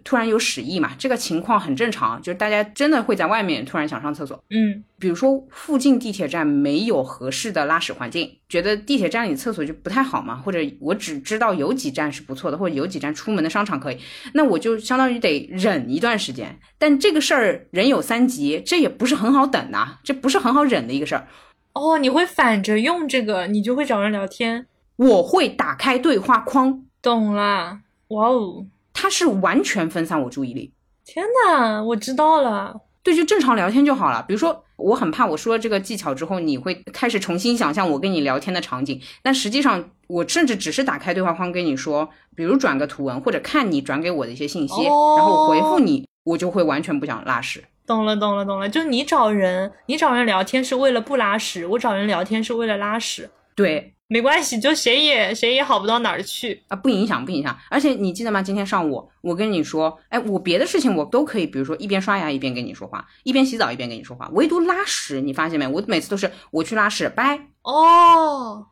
突然有屎意嘛，这个情况很正常，就是大家真的会在外面突然想上厕所。嗯比如说附近地铁站没有合适的拉屎环境，觉得地铁站里厕所就不太好嘛，或者我只知道有几站是不错的，或者有几站出门的商场可以，那我就相当于得忍一段时间。但这个事儿人有三急，这也不是很好等呐、这不是很好忍的一个事儿。哦，你会反着用这个，你就会找人聊天。我会打开对话框，懂了，哇哦，它是完全分散我注意力。天呐，我知道了。对，就正常聊天就好了。比如说，我很怕我说了这个技巧之后，你会开始重新想象我跟你聊天的场景。但实际上，我甚至只是打开对话框跟你说，比如转个图文，或者看你转给我的一些信息，然后回复你，我就会完全不想拉屎。懂了，懂了，懂了。就你找人，你找人聊天是为了不拉屎，我找人聊天是为了拉屎。对。没关系，就谁也谁也好不到哪儿去啊，不影响，不影响。而且你记得吗？今天上午我跟你说，哎，我别的事情我都可以，比如说一边刷牙一边跟你说话，一边洗澡一边跟你说话，唯独拉屎，你发现没？我每次都是我去拉屎，拜。哦，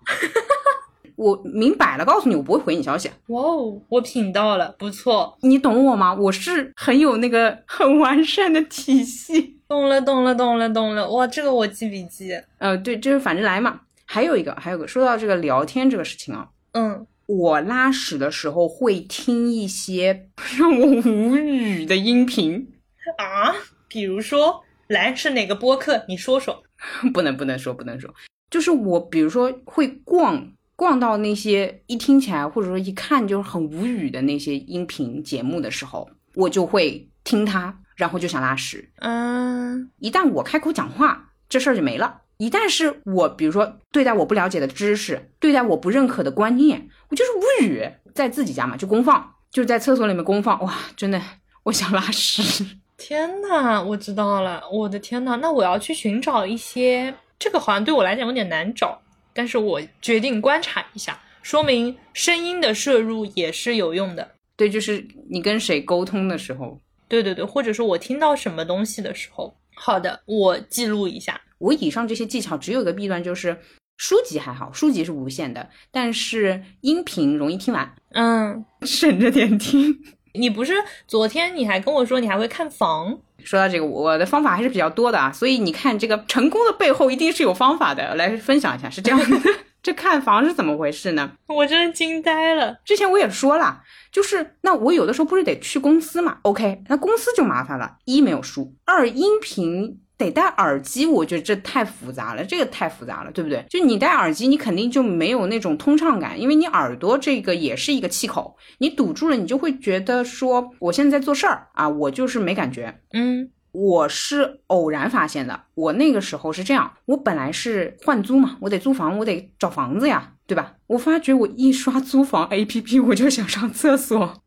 我明摆了告诉你，我不会回你消息。哇哦，我品到了，不错。你懂我吗？我是很有那个 很完善的体系。懂了，懂了，懂了，懂了。哇，这个我记笔记。呃，对，就是反着来嘛。还有一个，还有个，说到这个聊天这个事情啊，嗯，我拉屎的时候会听一些 让我无语的音频啊，比如说，来是哪个播客？你说说。不能不能说不能说，就是我，比如说会逛逛到那些一听起来或者说一看就是很无语的那些音频节目的时候，我就会听它，然后就想拉屎。嗯，一旦我开口讲话，这事儿就没了。一旦是我，比如说对待我不了解的知识，对待我不认可的观念，我就是无语。在自己家嘛，就公放，就是在厕所里面公放。哇，真的，我想拉屎。天呐，我知道了。我的天呐，那我要去寻找一些，这个好像对我来讲有点难找，但是我决定观察一下，说明声音的摄入也是有用的。对，就是你跟谁沟通的时候，对对对，或者说我听到什么东西的时候。好的，我记录一下。我以上这些技巧只有一个弊端，就是书籍还好，书籍是无限的，但是音频容易听完。嗯，省着点听。你不是昨天你还跟我说你还会看房？说到这个，我的方法还是比较多的啊。所以你看，这个成功的背后一定是有方法的。来分享一下，是这样的。这看房是怎么回事呢？我真的惊呆了。之前我也说了，就是那我有的时候不是得去公司嘛？OK，那公司就麻烦了。一没有书，二音频得戴耳机，我觉得这太复杂了，这个太复杂了，对不对？就你戴耳机，你肯定就没有那种通畅感，因为你耳朵这个也是一个气口，你堵住了，你就会觉得说我现在在做事儿啊，我就是没感觉。嗯。我是偶然发现的，我那个时候是这样，我本来是换租嘛，我得租房，我得找房子呀，对吧？我发觉我一刷租房 APP，我就想上厕所，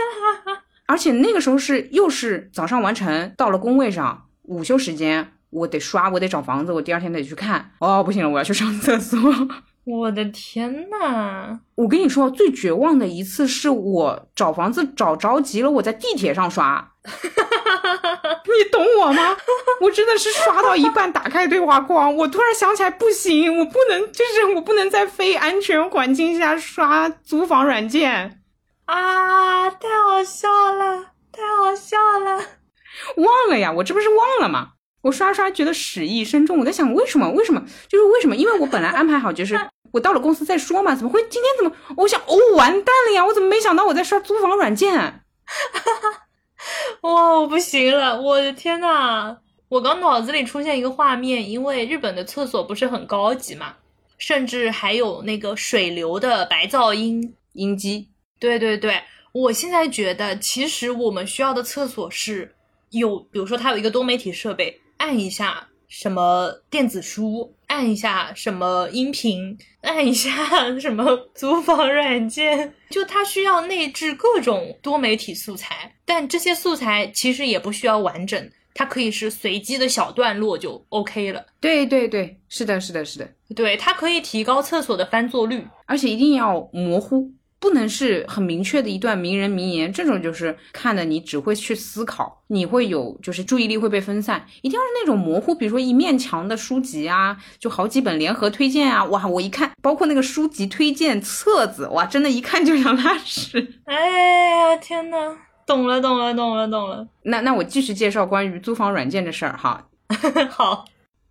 而且那个时候是又是早上完成，到了工位上，午休时间我得刷，我得找房子，我第二天得去看，哦，不行了，我要去上厕所。我的天呐！我跟你说，最绝望的一次是我找房子找着急了，我在地铁上刷。你懂我吗？我真的是刷到一半，打开对话框，我突然想起来，不行，我不能，就是我不能在非安全环境下刷租房软件啊！太好笑了，太好笑了！忘了呀，我这不是忘了吗？我刷刷觉得屎意深重，我在想为什么？为什么？就是为什么？因为我本来安排好就是。我到了公司再说嘛，怎么会今天怎么？我想哦，完蛋了呀！我怎么没想到我在刷租房软件？哇，我不行了！我的天呐，我刚脑子里出现一个画面，因为日本的厕所不是很高级嘛，甚至还有那个水流的白噪音音机。对对对，我现在觉得其实我们需要的厕所是有，比如说它有一个多媒体设备，按一下。什么电子书，按一下什么音频，按一下 什么租房软件，就它需要内置各种多媒体素材，但这些素材其实也不需要完整，它可以是随机的小段落就 OK 了。对对对，是的，是的，是的，对，它可以提高厕所的翻座率，而且一定要模糊。不能是很明确的一段名人名言，这种就是看的你只会去思考，你会有就是注意力会被分散。一定要是那种模糊，比如说一面墙的书籍啊，就好几本联合推荐啊，哇，我一看，包括那个书籍推荐册子，哇，真的一看就想拉屎。哎呀，天呐，懂了，懂了，懂了，懂了。那那我继续介绍关于租房软件的事儿哈。好。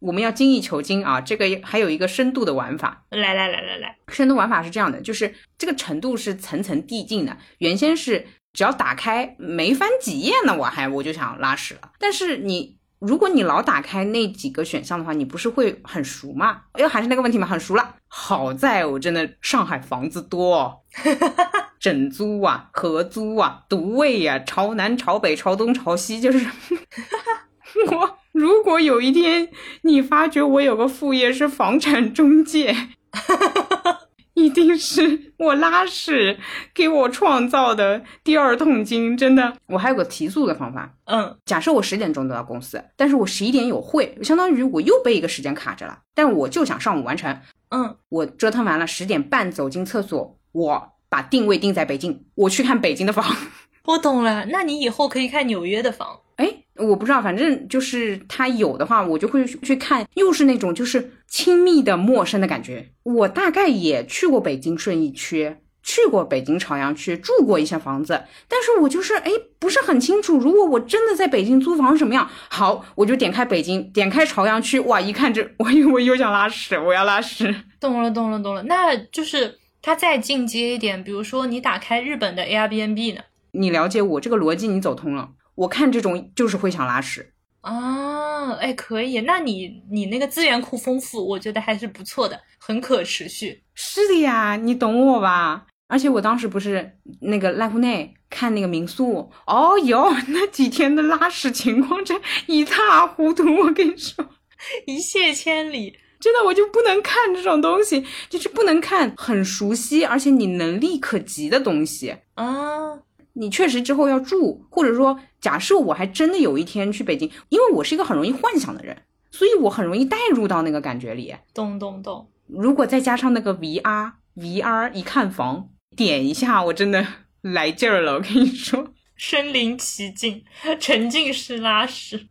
我们要精益求精啊！这个还有一个深度的玩法，来来来来来，深度玩法是这样的，就是这个程度是层层递进的。原先是只要打开没翻几页呢，我还我就想拉屎了。但是你如果你老打开那几个选项的话，你不是会很熟吗？又还是那个问题嘛，很熟了。好在我真的上海房子多，整租啊、合租啊、独卫啊、朝南、朝北、朝东、朝西，就是 我。如果有一天你发觉我有个副业是房产中介，一定是我拉屎给我创造的第二桶金，真的。我还有个提速的方法，嗯，假设我十点钟到公司，但是我十一点有会，相当于我又被一个时间卡着了，但我就想上午完成，嗯，我折腾完了十点半走进厕所，我把定位定在北京，我去看北京的房。我懂了，那你以后可以看纽约的房。哎，我不知道，反正就是他有的话，我就会去看，又是那种就是亲密的陌生的感觉。我大概也去过北京顺义区，去过北京朝阳区，住过一些房子，但是我就是哎不是很清楚。如果我真的在北京租房什么样？好，我就点开北京，点开朝阳区，哇，一看这，我我又想拉屎，我要拉屎。懂了，懂了，懂了。那就是它再进阶一点，比如说你打开日本的 Airbnb 呢？你了解我这个逻辑，你走通了。我看这种就是会想拉屎啊，哎，可以，那你你那个资源库丰富，我觉得还是不错的，很可持续。是的呀，你懂我吧？而且我当时不是那个濑户内看那个民宿，哦哟，那几天的拉屎情况真一塌糊涂，我跟你说，一泻千里。真的，我就不能看这种东西，就是不能看很熟悉而且你能力可及的东西啊。你确实之后要住，或者说假设我还真的有一天去北京，因为我是一个很容易幻想的人，所以我很容易带入到那个感觉里。懂懂懂。如果再加上那个 VR，VR 一看房，点一下，我真的来劲儿了。我跟你说，身临其境，沉浸式拉屎，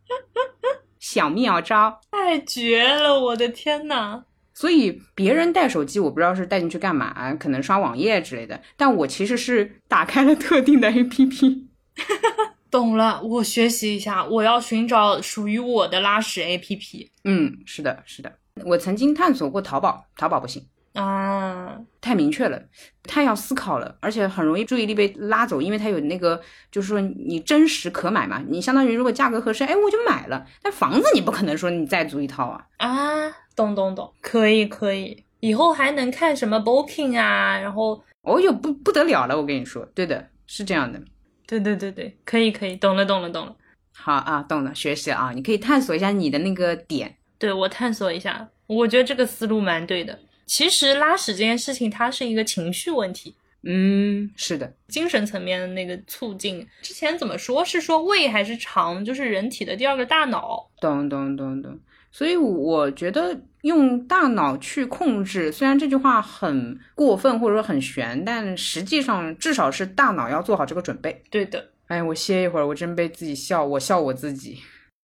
小妙招，太绝了！我的天呐！所以别人带手机，我不知道是带进去干嘛，可能刷网页之类的。但我其实是打开了特定的 APP。懂了，我学习一下，我要寻找属于我的拉屎 APP。嗯，是的，是的。我曾经探索过淘宝，淘宝不行啊，太明确了，太要思考了，而且很容易注意力被拉走，因为它有那个，就是说你真实可买嘛，你相当于如果价格合适，哎，我就买了。但房子你不可能说你再租一套啊。啊。懂懂懂，可以可以，以后还能看什么 Booking 啊，然后哦哟不不得了了，我跟你说，对的，是这样的，对对对对，可以可以，懂了懂了懂了，好啊，懂了，学习啊，你可以探索一下你的那个点，对我探索一下，我觉得这个思路蛮对的。其实拉屎这件事情，它是一个情绪问题，嗯，是的，精神层面的那个促进。之前怎么说是说胃还是肠，就是人体的第二个大脑，懂懂懂懂。所以我觉得用大脑去控制，虽然这句话很过分或者说很玄，但实际上至少是大脑要做好这个准备。对的。哎，我歇一会儿，我真被自己笑，我笑我自己。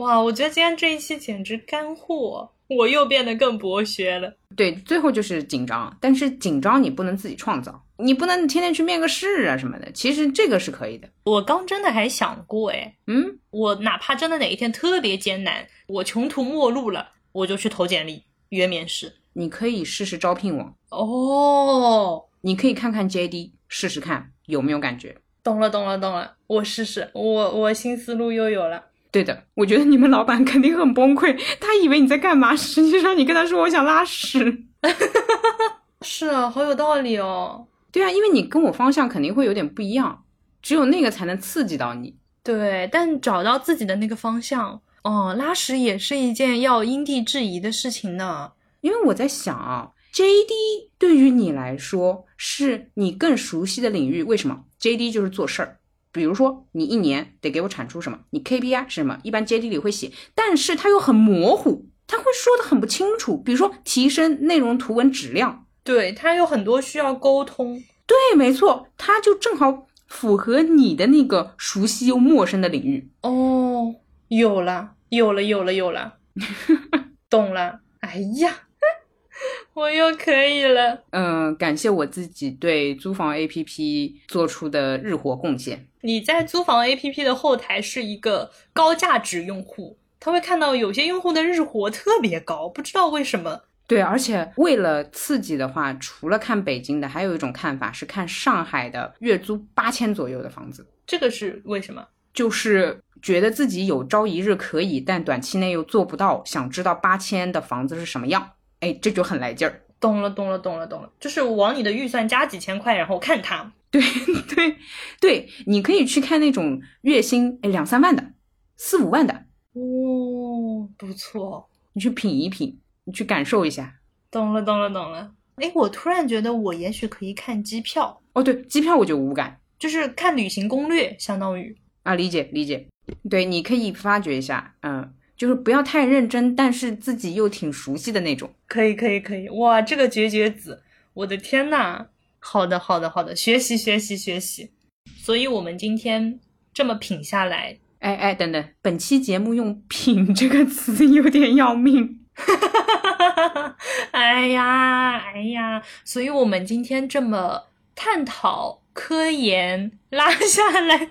哇，我觉得今天这一期简直干货，我又变得更博学了。对，最后就是紧张，但是紧张你不能自己创造，你不能天天去面个试啊什么的。其实这个是可以的。我刚真的还想过，哎，嗯，我哪怕真的哪一天特别艰难，我穷途末路了，我就去投简历约面试。你可以试试招聘网哦，你可以看看 JD 试试看有没有感觉。懂了，懂了，懂了，我试试，我我新思路又有了。对的，我觉得你们老板肯定很崩溃，他以为你在干嘛，实际上你跟他说我想拉屎。是啊，好有道理哦。对啊，因为你跟我方向肯定会有点不一样，只有那个才能刺激到你。对，但找到自己的那个方向，哦，拉屎也是一件要因地制宜的事情呢。因为我在想啊，JD 对于你来说是你更熟悉的领域，为什么？JD 就是做事儿。比如说，你一年得给我产出什么？你 KPI 是什么？一般 JD 里会写，但是它又很模糊，它会说的很不清楚。比如说，提升内容图文质量，对，它有很多需要沟通。对，没错，它就正好符合你的那个熟悉又陌生的领域。哦，有了，有了，有了，有了，懂了。哎呀。我又可以了，嗯，感谢我自己对租房 APP 做出的日活贡献。你在租房 APP 的后台是一个高价值用户，他会看到有些用户的日活特别高，不知道为什么。对，而且为了刺激的话，除了看北京的，还有一种看法是看上海的月租八千左右的房子。这个是为什么？就是觉得自己有朝一日可以，但短期内又做不到，想知道八千的房子是什么样。哎，这就很来劲儿。懂了，懂了，懂了，懂了，就是往你的预算加几千块，然后看它。对对对，你可以去看那种月薪两三万的、四五万的，哦，不错，你去品一品，你去感受一下。懂了，懂了，懂了。哎，我突然觉得我也许可以看机票。哦，对，机票我就无感，就是看旅行攻略，相当于啊，理解理解。对，你可以发掘一下，嗯，就是不要太认真，但是自己又挺熟悉的那种。可以，可以，可以。哇，这个绝绝子，我的天呐！好的，好的，好的，学习，学习，学习。所以，我们今天这么品下来，哎哎，等等，本期节目用“品”这个词 有点要命。哎呀，哎呀，所以我们今天这么探讨、科研拉下来，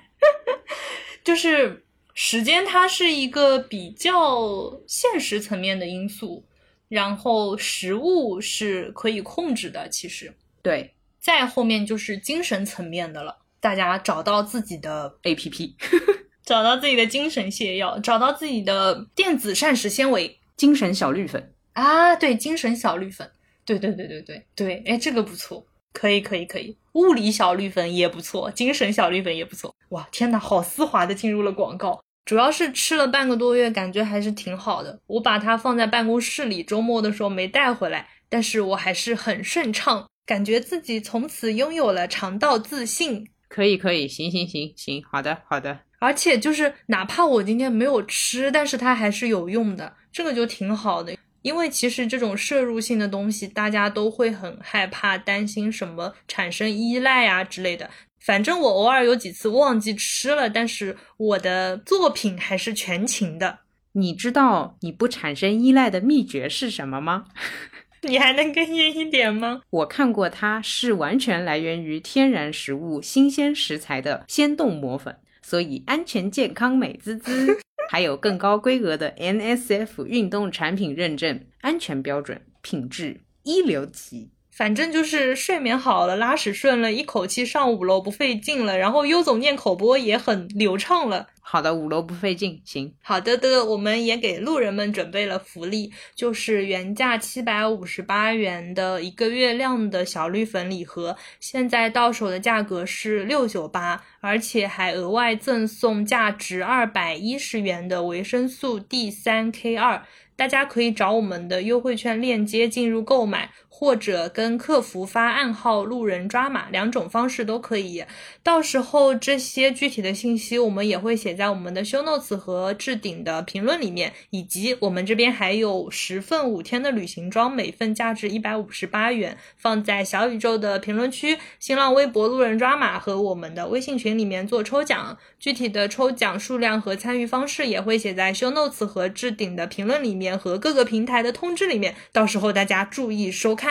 就是时间，它是一个比较现实层面的因素，然后食物是可以控制的，其实。对。再后面就是精神层面的了，大家找到自己的 A P P，找到自己的精神泻药，找到自己的电子膳食纤维、精神小绿粉。啊，对，精神小绿粉，对对对对对对，哎，这个不错，可以可以可以，物理小绿粉也不错，精神小绿粉也不错，哇，天呐，好丝滑的进入了广告，主要是吃了半个多月，感觉还是挺好的，我把它放在办公室里，周末的时候没带回来，但是我还是很顺畅。感觉自己从此拥有了肠道自信，可以可以，行行行行，好的好的。而且就是哪怕我今天没有吃，但是它还是有用的，这个就挺好的。因为其实这种摄入性的东西，大家都会很害怕、担心什么产生依赖啊之类的。反正我偶尔有几次忘记吃了，但是我的作品还是全勤的。你知道你不产生依赖的秘诀是什么吗？你还能更硬一点吗？我看过，它是完全来源于天然食物、新鲜食材的鲜冻磨粉，所以安全、健康、美滋滋。还有更高规格的 NSF 运动产品认证，安全标准，品质一流级。反正就是睡眠好了，拉屎顺了，一口气上五楼不费劲了，然后优总念口播也很流畅了。好的，五楼不费劲，行。好的的，我们也给路人们准备了福利，就是原价七百五十八元的一个月亮的小绿粉礼盒，现在到手的价格是六九八，而且还额外赠送价值二百一十元的维生素 D 三 K 二。大家可以找我们的优惠券链接进入购买，或者跟客服发暗号“路人抓马”，两种方式都可以。到时候这些具体的信息我们也会写在我们的 show notes 和置顶的评论里面，以及我们这边还有十份五天的旅行装，每份价值一百五十八元，放在小宇宙的评论区、新浪微博“路人抓马”和我们的微信群里面做抽奖。具体的抽奖数量和参与方式也会写在 show notes 和置顶的评论里面。和各个平台的通知里面，到时候大家注意收看。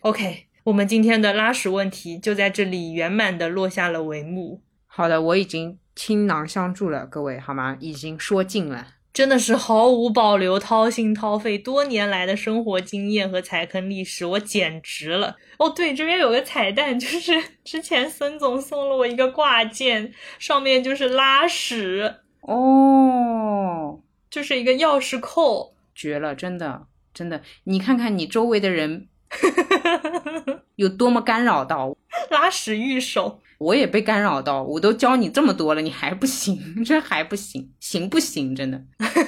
OK，我们今天的拉屎问题就在这里圆满的落下了帷幕。好的，我已经倾囊相助了，各位好吗？已经说尽了，真的是毫无保留，掏心掏肺，多年来的生活经验和踩坑历史，我简直了。哦，对，这边有个彩蛋，就是 之前孙总送了我一个挂件，上面就是拉屎哦，就是一个钥匙扣。绝了，真的，真的，你看看你周围的人 有多么干扰到拉屎御手，我也被干扰到，我都教你这么多了，你还不行，这还不行，行不行？真的，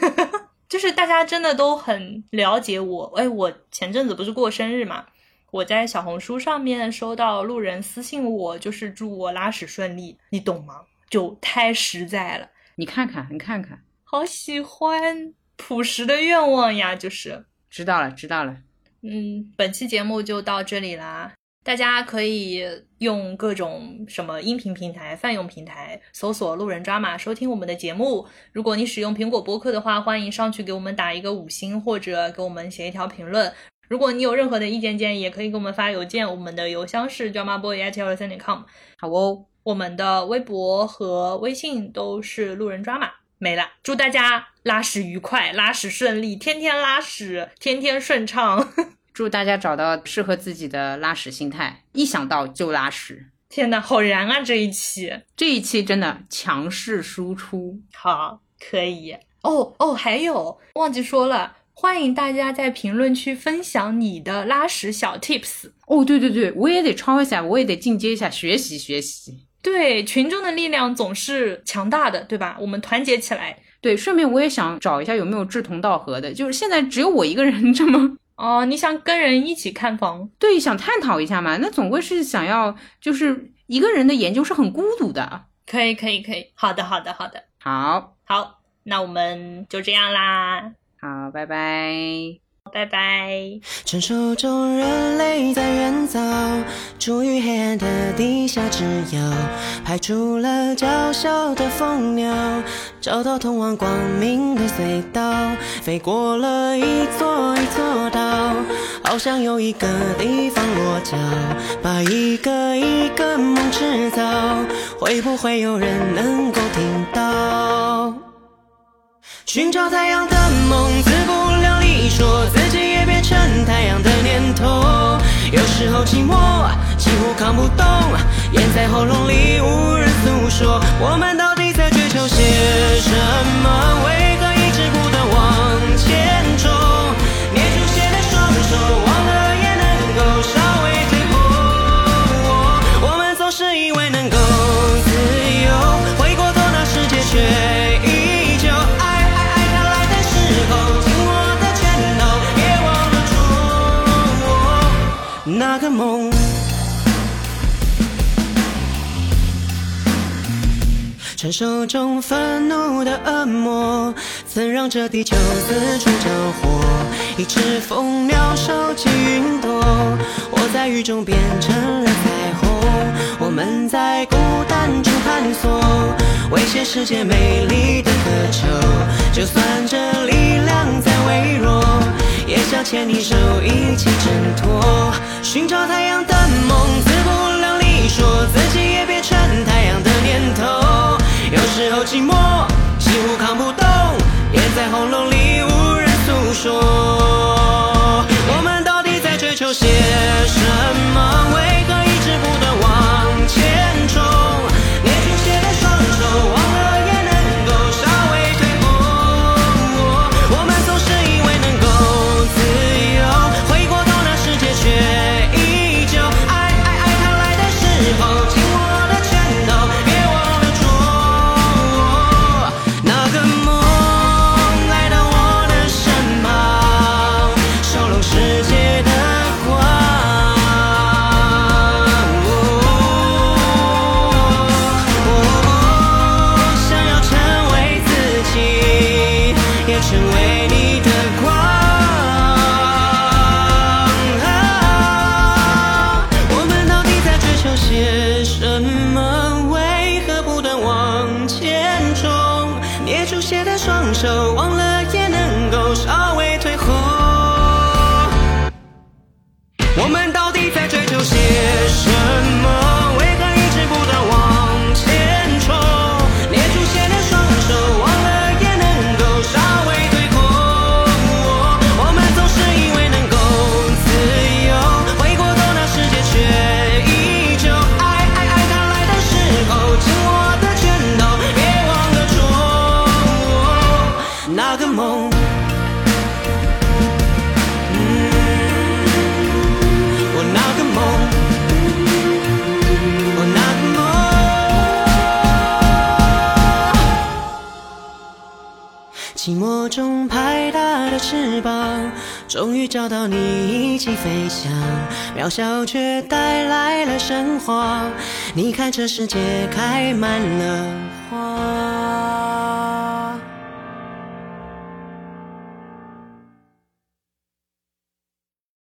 就是大家真的都很了解我。哎，我前阵子不是过生日嘛，我在小红书上面收到路人私信我，就是祝我拉屎顺利，你懂吗？就太实在了，你看看，你看看，好喜欢。朴实的愿望呀，就是知道了，知道了。嗯，本期节目就到这里啦。大家可以用各种什么音频平台、泛用平台搜索“路人抓马”收听我们的节目。如果你使用苹果播客的话，欢迎上去给我们打一个五星，或者给我们写一条评论。如果你有任何的意见建议，也可以给我们发邮件，我们的邮箱是 dramaboy@163.com。好哦，我们的微博和微信都是路人抓马。没了，祝大家拉屎愉快，拉屎顺利，天天拉屎，天天顺畅。祝大家找到适合自己的拉屎心态，一想到就拉屎。天呐，好燃啊！这一期，这一期真的强势输出，好，可以。哦哦，还有忘记说了。欢迎大家在评论区分享你的拉屎小 tips。哦，对对对，我也得抄一下，我也得进阶一下，学习学习。对，群众的力量总是强大的，对吧？我们团结起来。对，顺便我也想找一下有没有志同道合的，就是现在只有我一个人 这么哦，你想跟人一起看房？对，想探讨一下嘛。那总归是想要，就是一个人的研究是很孤独的。可以，可以，可以。好的，好的，好的。好，好，那我们就这样啦。好，拜拜。拜拜。传说中人类在远早，处于黑暗的地下之遥，派出了娇小的蜂鸟，找到通往光明的隧道，飞过了一座一座岛，好像有一个地方落脚，把一个一个梦制造，会不会有人能够听到？寻找太阳的梦，自不量，说自己也变成太阳的念头。有时候寂寞几乎扛不动，咽在喉咙里无人诉说。我们到底在追求些什么？梦。传说中愤怒的恶魔，曾让这地球四处着火。一只蜂鸟收集云朵，我在雨中变成了彩虹。我们在孤单中探索，为现世界美丽的渴求。就算这力量再微弱，也想牵你手一起挣脱。寻找太阳的梦，自不量力，说自己也变成太阳的念头。有时候寂寞几乎扛不动，咽在喉咙里无人诉说。我们到底在追求些什么？为这世界开满了。